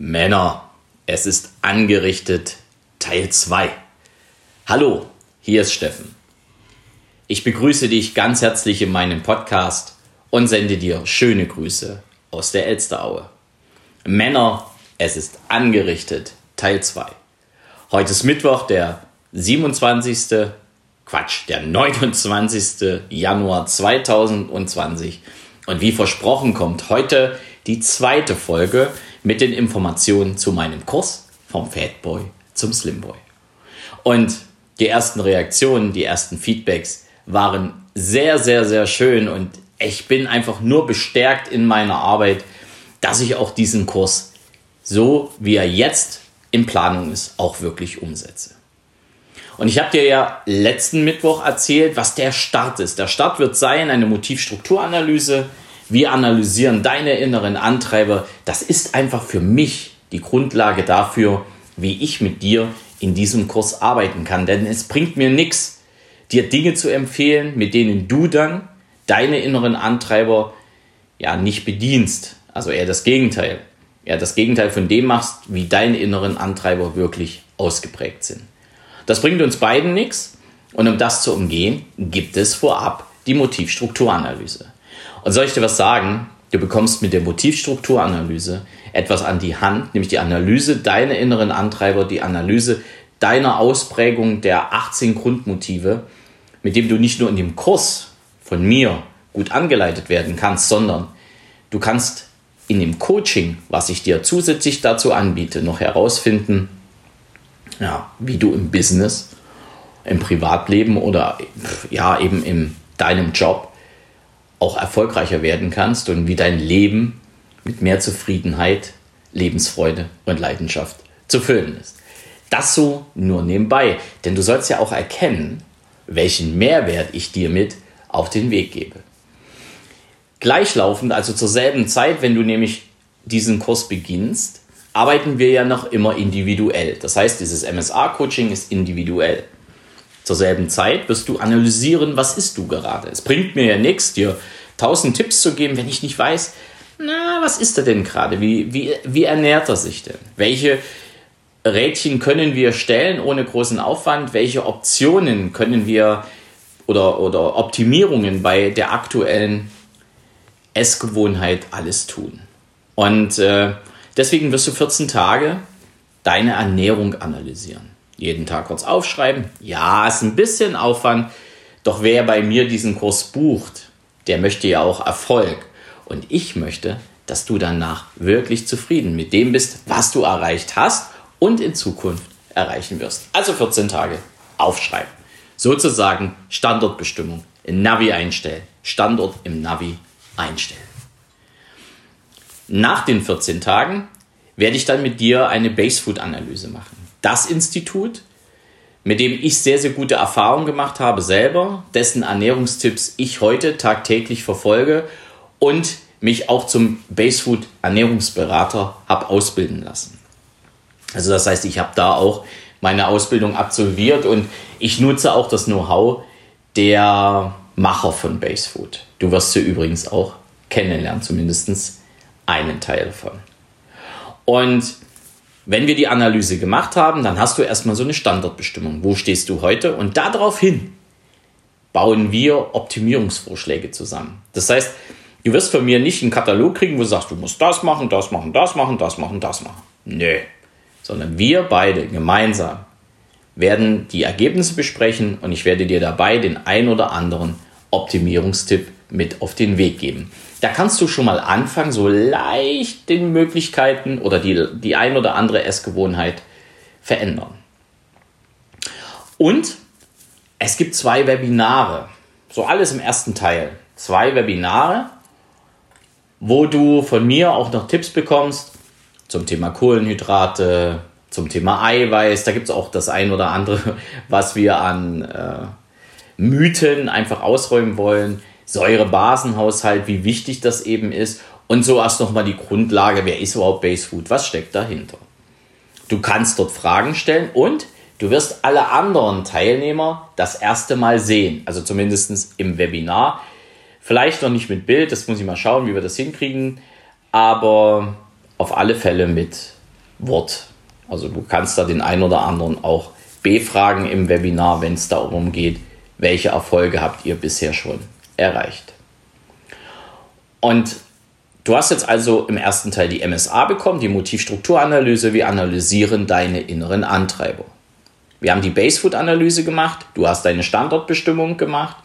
Männer, es ist angerichtet Teil 2. Hallo, hier ist Steffen. Ich begrüße dich ganz herzlich in meinem Podcast und sende dir schöne Grüße aus der Elsteraue. Männer, es ist angerichtet Teil 2. Heute ist Mittwoch, der 27. Quatsch, der 29. Januar 2020 und wie versprochen kommt heute die zweite Folge mit den Informationen zu meinem Kurs vom Fatboy zum Slimboy. Und die ersten Reaktionen, die ersten Feedbacks waren sehr, sehr, sehr schön und ich bin einfach nur bestärkt in meiner Arbeit, dass ich auch diesen Kurs so, wie er jetzt in Planung ist, auch wirklich umsetze. Und ich habe dir ja letzten Mittwoch erzählt, was der Start ist. Der Start wird sein eine Motivstrukturanalyse, wir analysieren deine inneren Antreiber. Das ist einfach für mich die Grundlage dafür, wie ich mit dir in diesem Kurs arbeiten kann. Denn es bringt mir nichts, dir Dinge zu empfehlen, mit denen du dann deine inneren Antreiber ja nicht bedienst. Also eher das Gegenteil. Eher das Gegenteil von dem machst, wie deine inneren Antreiber wirklich ausgeprägt sind. Das bringt uns beiden nichts. Und um das zu umgehen, gibt es vorab die Motivstrukturanalyse. Und soll ich dir was sagen? Du bekommst mit der Motivstrukturanalyse etwas an die Hand, nämlich die Analyse deiner inneren Antreiber, die Analyse deiner Ausprägung der 18 Grundmotive, mit dem du nicht nur in dem Kurs von mir gut angeleitet werden kannst, sondern du kannst in dem Coaching, was ich dir zusätzlich dazu anbiete, noch herausfinden, ja, wie du im Business, im Privatleben oder ja, eben in deinem Job auch erfolgreicher werden kannst und wie dein Leben mit mehr Zufriedenheit, Lebensfreude und Leidenschaft zu füllen ist. Das so nur nebenbei, denn du sollst ja auch erkennen, welchen Mehrwert ich dir mit auf den Weg gebe. Gleichlaufend, also zur selben Zeit, wenn du nämlich diesen Kurs beginnst, arbeiten wir ja noch immer individuell. Das heißt, dieses MSA-Coaching ist individuell. Zur selben Zeit wirst du analysieren, was ist du gerade. Es bringt mir ja nichts, dir tausend Tipps zu geben, wenn ich nicht weiß, na, was ist er denn gerade? Wie, wie, wie ernährt er sich denn? Welche Rädchen können wir stellen ohne großen Aufwand? Welche Optionen können wir oder, oder Optimierungen bei der aktuellen Essgewohnheit alles tun? Und äh, deswegen wirst du 14 Tage deine Ernährung analysieren jeden Tag kurz aufschreiben. Ja, ist ein bisschen Aufwand, doch wer bei mir diesen Kurs bucht, der möchte ja auch Erfolg. Und ich möchte, dass du danach wirklich zufrieden mit dem bist, was du erreicht hast und in Zukunft erreichen wirst. Also 14 Tage aufschreiben. Sozusagen Standortbestimmung, Navi einstellen, Standort im Navi einstellen. Nach den 14 Tagen werde ich dann mit dir eine Basefood-Analyse machen das Institut, mit dem ich sehr, sehr gute Erfahrungen gemacht habe selber, dessen Ernährungstipps ich heute tagtäglich verfolge und mich auch zum Basefood Ernährungsberater habe ausbilden lassen. Also das heißt, ich habe da auch meine Ausbildung absolviert und ich nutze auch das Know-how der Macher von Basefood. Du wirst sie übrigens auch kennenlernen, zumindest einen Teil davon. Und wenn wir die Analyse gemacht haben, dann hast du erstmal so eine Standardbestimmung. Wo stehst du heute? Und daraufhin bauen wir Optimierungsvorschläge zusammen. Das heißt, du wirst von mir nicht einen Katalog kriegen, wo du sagst, du musst das machen, das machen, das machen, das machen, das machen. Nö. Sondern wir beide gemeinsam werden die Ergebnisse besprechen und ich werde dir dabei den ein oder anderen Optimierungstipp mit auf den Weg geben. Da kannst du schon mal anfangen, so leicht den Möglichkeiten oder die, die ein oder andere Essgewohnheit verändern. Und es gibt zwei Webinare, so alles im ersten Teil. Zwei Webinare, wo du von mir auch noch Tipps bekommst zum Thema Kohlenhydrate, zum Thema Eiweiß. Da gibt es auch das ein oder andere, was wir an äh, Mythen einfach ausräumen wollen. Säure-Basenhaushalt, wie wichtig das eben ist. Und so erst nochmal die Grundlage, wer ist überhaupt Base Food, was steckt dahinter. Du kannst dort Fragen stellen und du wirst alle anderen Teilnehmer das erste Mal sehen, also zumindest im Webinar. Vielleicht noch nicht mit Bild, das muss ich mal schauen, wie wir das hinkriegen, aber auf alle Fälle mit Wort. Also du kannst da den einen oder anderen auch befragen im Webinar, wenn es darum geht, welche Erfolge habt ihr bisher schon erreicht. Und du hast jetzt also im ersten Teil die MSA bekommen, die Motivstrukturanalyse. Wir analysieren deine inneren Antreiber. Wir haben die Basefood-Analyse gemacht. Du hast deine Standortbestimmung gemacht.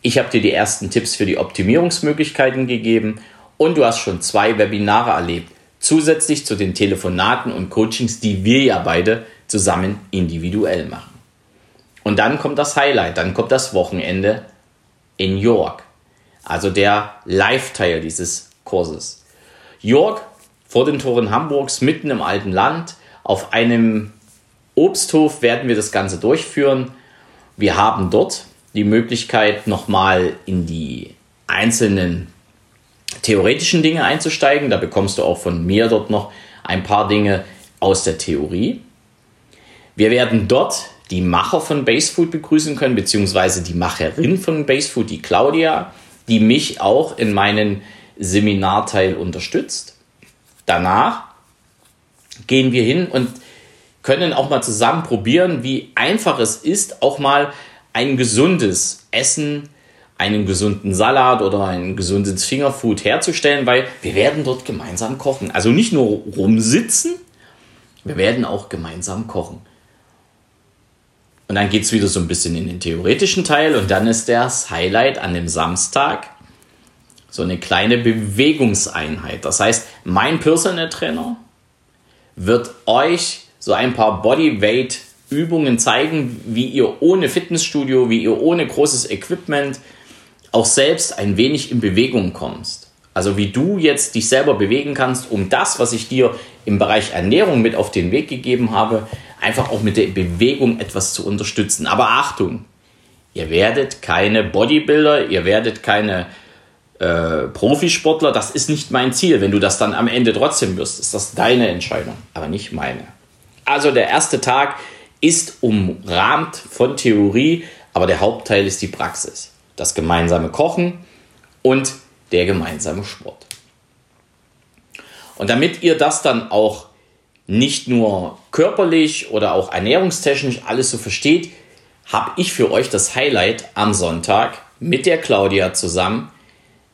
Ich habe dir die ersten Tipps für die Optimierungsmöglichkeiten gegeben und du hast schon zwei Webinare erlebt, zusätzlich zu den Telefonaten und Coachings, die wir ja beide zusammen individuell machen. Und dann kommt das Highlight, dann kommt das Wochenende in York, also der Live-Teil dieses Kurses. York vor den Toren Hamburgs, mitten im alten Land, auf einem Obsthof werden wir das Ganze durchführen. Wir haben dort die Möglichkeit, nochmal in die einzelnen theoretischen Dinge einzusteigen. Da bekommst du auch von mir dort noch ein paar Dinge aus der Theorie. Wir werden dort die Macher von Basefood begrüßen können, beziehungsweise die Macherin von Basefood, die Claudia, die mich auch in meinen Seminarteil unterstützt. Danach gehen wir hin und können auch mal zusammen probieren, wie einfach es ist, auch mal ein gesundes Essen, einen gesunden Salat oder ein gesundes Fingerfood herzustellen, weil wir werden dort gemeinsam kochen. Also nicht nur rumsitzen, wir werden auch gemeinsam kochen. Und dann geht es wieder so ein bisschen in den theoretischen Teil und dann ist das Highlight an dem Samstag so eine kleine Bewegungseinheit. Das heißt, mein Personal Trainer wird euch so ein paar Bodyweight Übungen zeigen, wie ihr ohne Fitnessstudio, wie ihr ohne großes Equipment auch selbst ein wenig in Bewegung kommst. Also wie du jetzt dich selber bewegen kannst, um das, was ich dir im Bereich Ernährung mit auf den Weg gegeben habe, einfach auch mit der Bewegung etwas zu unterstützen. Aber Achtung, ihr werdet keine Bodybuilder, ihr werdet keine äh, Profisportler, das ist nicht mein Ziel. Wenn du das dann am Ende trotzdem wirst, ist das deine Entscheidung, aber nicht meine. Also der erste Tag ist umrahmt von Theorie, aber der Hauptteil ist die Praxis. Das gemeinsame Kochen und der gemeinsame Sport. Und damit ihr das dann auch nicht nur körperlich oder auch ernährungstechnisch alles so versteht, habe ich für euch das Highlight am Sonntag mit der Claudia zusammen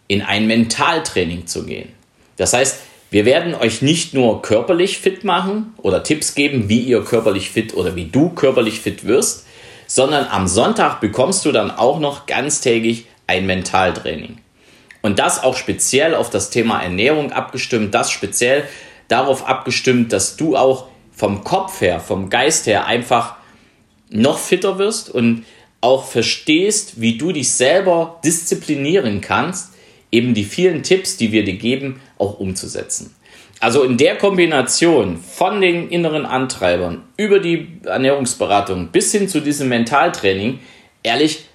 in ein Mentaltraining zu gehen. Das heißt, wir werden euch nicht nur körperlich fit machen oder Tipps geben, wie ihr körperlich fit oder wie du körperlich fit wirst, sondern am Sonntag bekommst du dann auch noch ganztägig ein Mentaltraining. Und das auch speziell auf das Thema Ernährung abgestimmt, das speziell darauf abgestimmt, dass du auch vom Kopf her, vom Geist her einfach noch fitter wirst und auch verstehst, wie du dich selber disziplinieren kannst, eben die vielen Tipps, die wir dir geben, auch umzusetzen. Also in der Kombination von den inneren Antreibern über die Ernährungsberatung bis hin zu diesem Mentaltraining, ehrlich,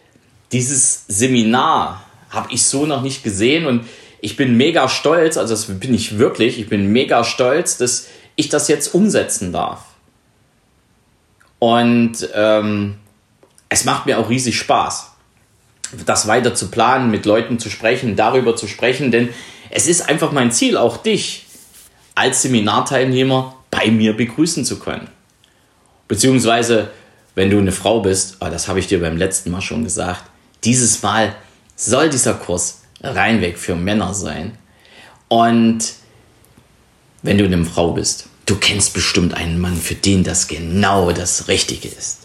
dieses Seminar habe ich so noch nicht gesehen und ich bin mega stolz, also das bin ich wirklich, ich bin mega stolz, dass ich das jetzt umsetzen darf. Und ähm, es macht mir auch riesig Spaß, das weiter zu planen, mit Leuten zu sprechen, darüber zu sprechen, denn es ist einfach mein Ziel, auch dich als Seminarteilnehmer bei mir begrüßen zu können. Beziehungsweise, wenn du eine Frau bist, oh, das habe ich dir beim letzten Mal schon gesagt, dieses Mal soll dieser Kurs reinweg für Männer sein. Und wenn du eine Frau bist, du kennst bestimmt einen Mann, für den das genau das Richtige ist.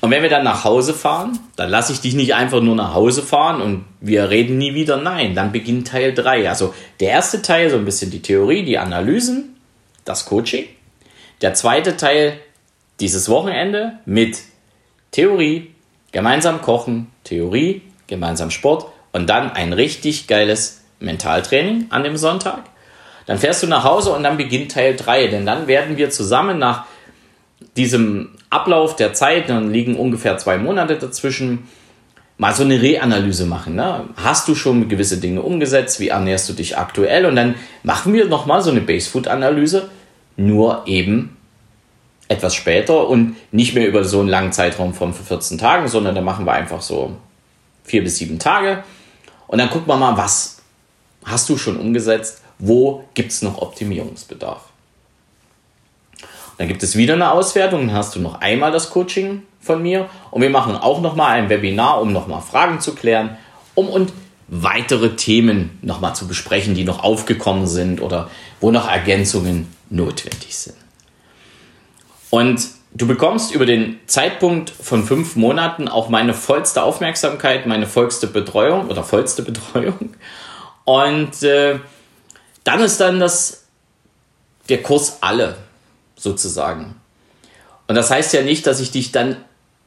Und wenn wir dann nach Hause fahren, dann lasse ich dich nicht einfach nur nach Hause fahren und wir reden nie wieder. Nein, dann beginnt Teil 3. Also der erste Teil, so ein bisschen die Theorie, die Analysen, das Coaching. Der zweite Teil, dieses Wochenende mit Theorie, gemeinsam kochen, Theorie, gemeinsam Sport und dann ein richtig geiles Mentaltraining an dem Sonntag. Dann fährst du nach Hause und dann beginnt Teil 3, denn dann werden wir zusammen nach diesem Ablauf der Zeit, dann liegen ungefähr zwei Monate dazwischen, mal so eine Reanalyse machen. Ne? Hast du schon gewisse Dinge umgesetzt? Wie ernährst du dich aktuell? Und dann machen wir nochmal so eine Basefood-Analyse, nur eben etwas später und nicht mehr über so einen langen Zeitraum von 14 Tagen, sondern dann machen wir einfach so vier bis sieben Tage. Und dann gucken wir mal, was hast du schon umgesetzt? Wo gibt es noch Optimierungsbedarf? Dann gibt es wieder eine Auswertung, dann hast du noch einmal das Coaching von mir und wir machen auch nochmal ein Webinar, um nochmal Fragen zu klären, um und weitere Themen nochmal zu besprechen, die noch aufgekommen sind oder wo noch Ergänzungen notwendig sind. Und du bekommst über den Zeitpunkt von fünf Monaten auch meine vollste Aufmerksamkeit, meine vollste Betreuung oder vollste Betreuung. Und äh, dann ist dann das, der Kurs alle sozusagen. Und das heißt ja nicht, dass ich dich dann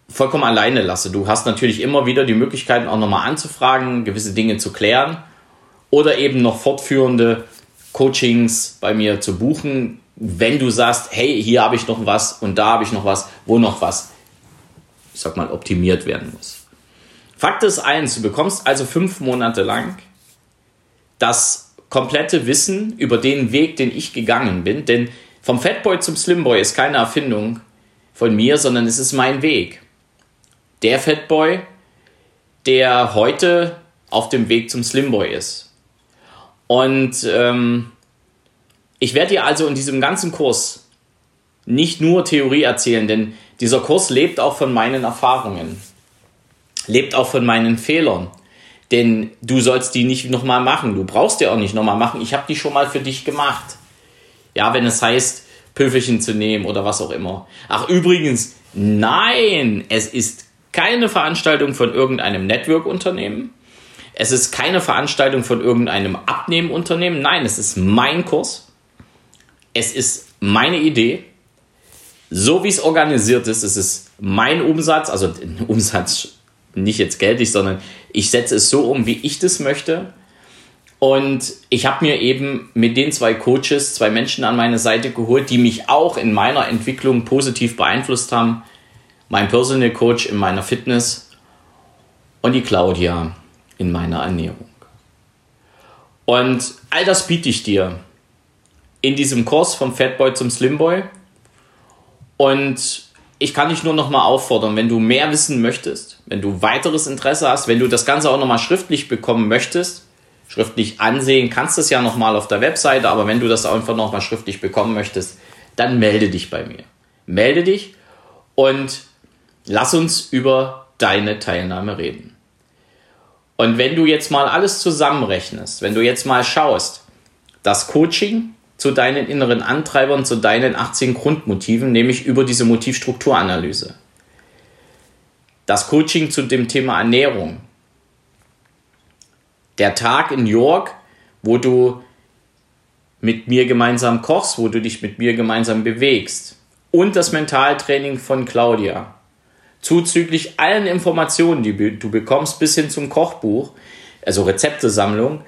vollkommen alleine lasse. Du hast natürlich immer wieder die Möglichkeiten, auch nochmal anzufragen, gewisse Dinge zu klären oder eben noch fortführende Coachings bei mir zu buchen, wenn du sagst, hey, hier habe ich noch was und da habe ich noch was, wo noch was, ich sag mal, optimiert werden muss. Fakt ist eins, du bekommst also fünf Monate lang das komplette Wissen über den Weg, den ich gegangen bin, denn vom Fatboy zum Slimboy ist keine Erfindung von mir, sondern es ist mein Weg der Fatboy, der heute auf dem Weg zum Slimboy ist. Und ähm, ich werde dir also in diesem ganzen Kurs nicht nur Theorie erzählen, denn dieser Kurs lebt auch von meinen Erfahrungen, lebt auch von meinen Fehlern. Denn du sollst die nicht nochmal machen. Du brauchst die auch nicht nochmal machen. Ich habe die schon mal für dich gemacht. Ja, wenn es heißt, Pöfelchen zu nehmen oder was auch immer. Ach, übrigens, nein, es ist keine Veranstaltung von irgendeinem Network-Unternehmen. Es ist keine Veranstaltung von irgendeinem Abnehmenunternehmen. Nein, es ist mein Kurs. Es ist meine Idee. So wie es organisiert ist, es ist mein Umsatz, also Umsatz nicht jetzt geldig, sondern ich setze es so um, wie ich das möchte. Und ich habe mir eben mit den zwei Coaches, zwei Menschen an meine Seite geholt, die mich auch in meiner Entwicklung positiv beeinflusst haben mein Personal Coach in meiner Fitness und die Claudia in meiner Ernährung. Und all das biete ich dir in diesem Kurs vom Fatboy zum Slimboy. Und ich kann dich nur noch mal auffordern, wenn du mehr wissen möchtest, wenn du weiteres Interesse hast, wenn du das Ganze auch noch mal schriftlich bekommen möchtest, schriftlich ansehen kannst du es ja noch mal auf der Webseite, aber wenn du das einfach noch mal schriftlich bekommen möchtest, dann melde dich bei mir. Melde dich und lass uns über deine Teilnahme reden. Und wenn du jetzt mal alles zusammenrechnest, wenn du jetzt mal schaust, das Coaching zu deinen inneren Antreibern, zu deinen 18 Grundmotiven, nämlich über diese Motivstrukturanalyse. Das Coaching zu dem Thema Ernährung. Der Tag in York, wo du mit mir gemeinsam kochst, wo du dich mit mir gemeinsam bewegst. Und das Mentaltraining von Claudia zuzüglich allen Informationen, die du bekommst, bis hin zum Kochbuch, also Rezeptesammlung,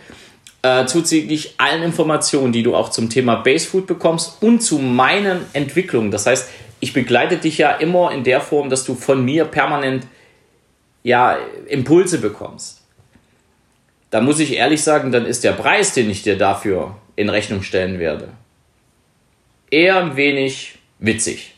äh, zuzüglich allen Informationen, die du auch zum Thema Basefood bekommst und zu meinen Entwicklungen. Das heißt, ich begleite dich ja immer in der Form, dass du von mir permanent ja, Impulse bekommst. Da muss ich ehrlich sagen, dann ist der Preis, den ich dir dafür in Rechnung stellen werde, eher ein wenig witzig.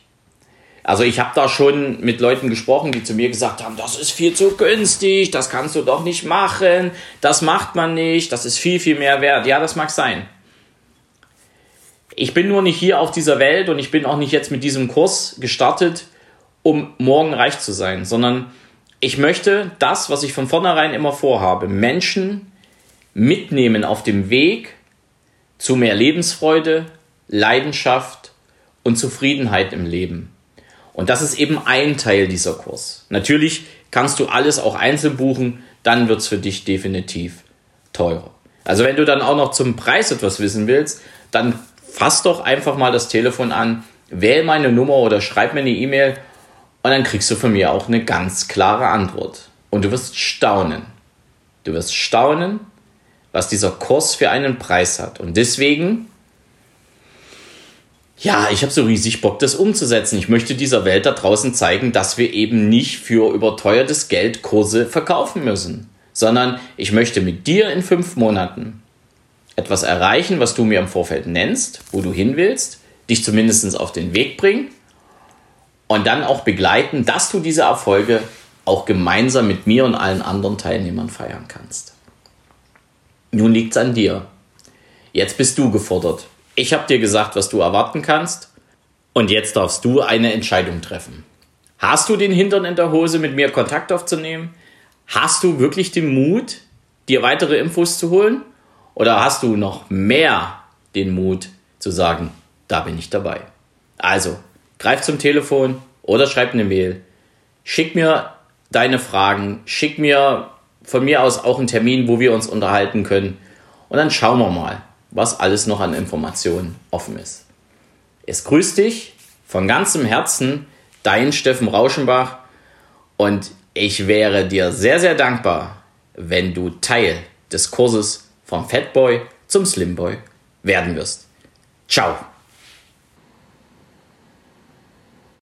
Also ich habe da schon mit Leuten gesprochen, die zu mir gesagt haben, das ist viel zu günstig, das kannst du doch nicht machen, das macht man nicht, das ist viel, viel mehr wert. Ja, das mag sein. Ich bin nur nicht hier auf dieser Welt und ich bin auch nicht jetzt mit diesem Kurs gestartet, um morgen reich zu sein, sondern ich möchte das, was ich von vornherein immer vorhabe, Menschen mitnehmen auf dem Weg zu mehr Lebensfreude, Leidenschaft und Zufriedenheit im Leben. Und das ist eben ein Teil dieser Kurs. Natürlich kannst du alles auch einzeln buchen, dann wird es für dich definitiv teurer. Also wenn du dann auch noch zum Preis etwas wissen willst, dann fass doch einfach mal das Telefon an, wähl meine Nummer oder schreib mir eine E-Mail und dann kriegst du von mir auch eine ganz klare Antwort. Und du wirst staunen. Du wirst staunen, was dieser Kurs für einen Preis hat. Und deswegen ja, ich habe so riesig Bock, das umzusetzen. Ich möchte dieser Welt da draußen zeigen, dass wir eben nicht für überteuertes Geld Kurse verkaufen müssen, sondern ich möchte mit dir in fünf Monaten etwas erreichen, was du mir im Vorfeld nennst, wo du hin willst, dich zumindest auf den Weg bringen und dann auch begleiten, dass du diese Erfolge auch gemeinsam mit mir und allen anderen Teilnehmern feiern kannst. Nun liegt's an dir. Jetzt bist du gefordert. Ich habe dir gesagt, was du erwarten kannst. Und jetzt darfst du eine Entscheidung treffen. Hast du den Hintern in der Hose, mit mir Kontakt aufzunehmen? Hast du wirklich den Mut, dir weitere Infos zu holen? Oder hast du noch mehr den Mut zu sagen, da bin ich dabei? Also, greif zum Telefon oder schreib eine Mail. Schick mir deine Fragen, schick mir von mir aus auch einen Termin, wo wir uns unterhalten können. Und dann schauen wir mal, was alles noch an Informationen offen ist. Es grüßt dich von ganzem Herzen, dein Steffen Rauschenbach. Und ich wäre dir sehr, sehr dankbar, wenn du Teil des Kurses vom Fatboy zum Slimboy werden wirst. Ciao!